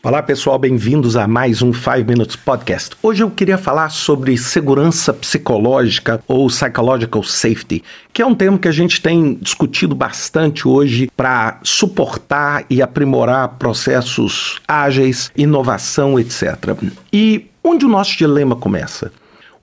Olá pessoal, bem-vindos a mais um 5 Minutes Podcast. Hoje eu queria falar sobre segurança psicológica ou psychological safety, que é um termo que a gente tem discutido bastante hoje para suportar e aprimorar processos ágeis, inovação, etc. E onde o nosso dilema começa?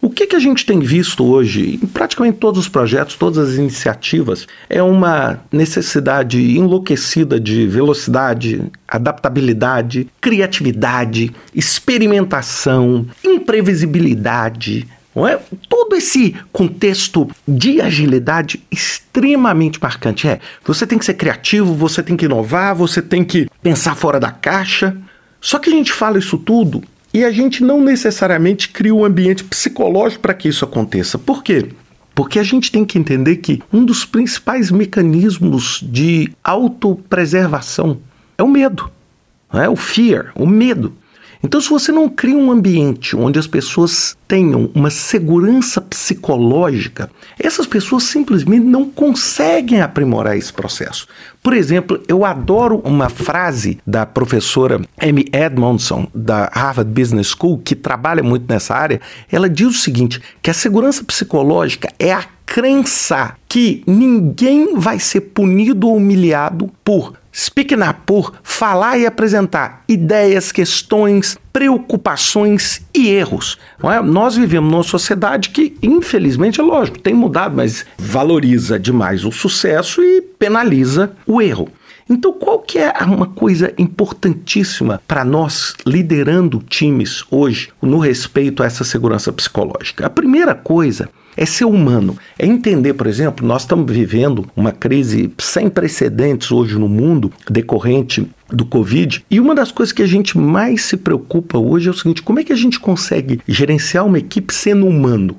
O que, que a gente tem visto hoje em praticamente todos os projetos, todas as iniciativas, é uma necessidade enlouquecida de velocidade, adaptabilidade, criatividade, experimentação, imprevisibilidade. Não é? Todo esse contexto de agilidade extremamente marcante. É, você tem que ser criativo, você tem que inovar, você tem que pensar fora da caixa. Só que a gente fala isso tudo e a gente não necessariamente cria um ambiente psicológico para que isso aconteça. Por quê? Porque a gente tem que entender que um dos principais mecanismos de autopreservação é o medo, é o fear, o medo. Então, se você não cria um ambiente onde as pessoas tenham uma segurança psicológica, essas pessoas simplesmente não conseguem aprimorar esse processo. Por exemplo, eu adoro uma frase da professora Amy Edmondson, da Harvard Business School, que trabalha muito nessa área. Ela diz o seguinte: que a segurança psicológica é a crença que ninguém vai ser punido ou humilhado por Speaking up por falar e apresentar ideias, questões, preocupações e erros. É? Nós vivemos numa sociedade que, infelizmente, é lógico, tem mudado, mas valoriza demais o sucesso e penaliza o erro. Então, qual que é uma coisa importantíssima para nós liderando times hoje no respeito a essa segurança psicológica? A primeira coisa é ser humano. É entender, por exemplo, nós estamos vivendo uma crise sem precedentes hoje no mundo, decorrente do Covid. E uma das coisas que a gente mais se preocupa hoje é o seguinte: como é que a gente consegue gerenciar uma equipe sendo humano?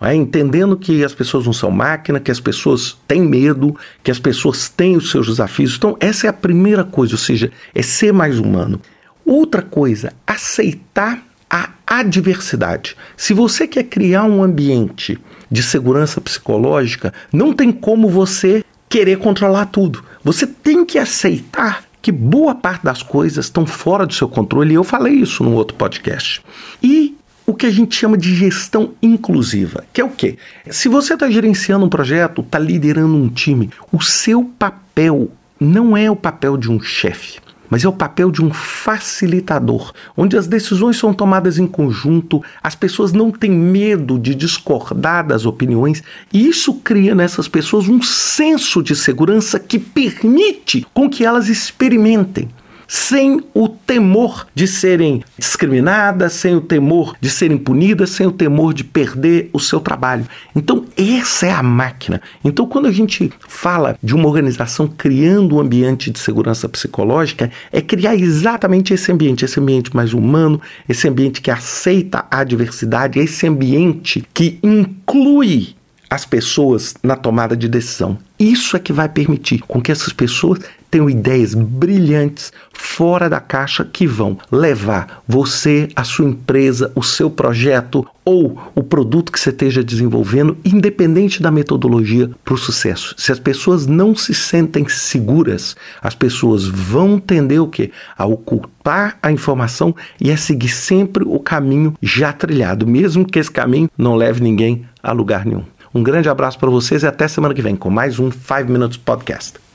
É, entendendo que as pessoas não são máquina, que as pessoas têm medo, que as pessoas têm os seus desafios. Então, essa é a primeira coisa, ou seja, é ser mais humano. Outra coisa, aceitar a adversidade. Se você quer criar um ambiente de segurança psicológica, não tem como você querer controlar tudo. Você tem que aceitar que boa parte das coisas estão fora do seu controle, e eu falei isso num outro podcast. E o que a gente chama de gestão inclusiva, que é o quê? Se você está gerenciando um projeto, está liderando um time, o seu papel não é o papel de um chefe mas é o papel de um facilitador, onde as decisões são tomadas em conjunto, as pessoas não têm medo de discordar das opiniões, e isso cria nessas pessoas um senso de segurança que permite com que elas experimentem sem o temor de serem discriminadas, sem o temor de serem punidas, sem o temor de perder o seu trabalho. Então, essa é a máquina. Então, quando a gente fala de uma organização criando um ambiente de segurança psicológica, é criar exatamente esse ambiente, esse ambiente mais humano, esse ambiente que aceita a diversidade, esse ambiente que inclui as pessoas na tomada de decisão. Isso é que vai permitir com que essas pessoas tenham ideias brilhantes fora da caixa que vão levar você, a sua empresa, o seu projeto ou o produto que você esteja desenvolvendo, independente da metodologia, para o sucesso. Se as pessoas não se sentem seguras, as pessoas vão tender o quê? A ocultar a informação e a seguir sempre o caminho já trilhado, mesmo que esse caminho não leve ninguém a lugar nenhum. Um grande abraço para vocês e até semana que vem com mais um 5 Minutes Podcast.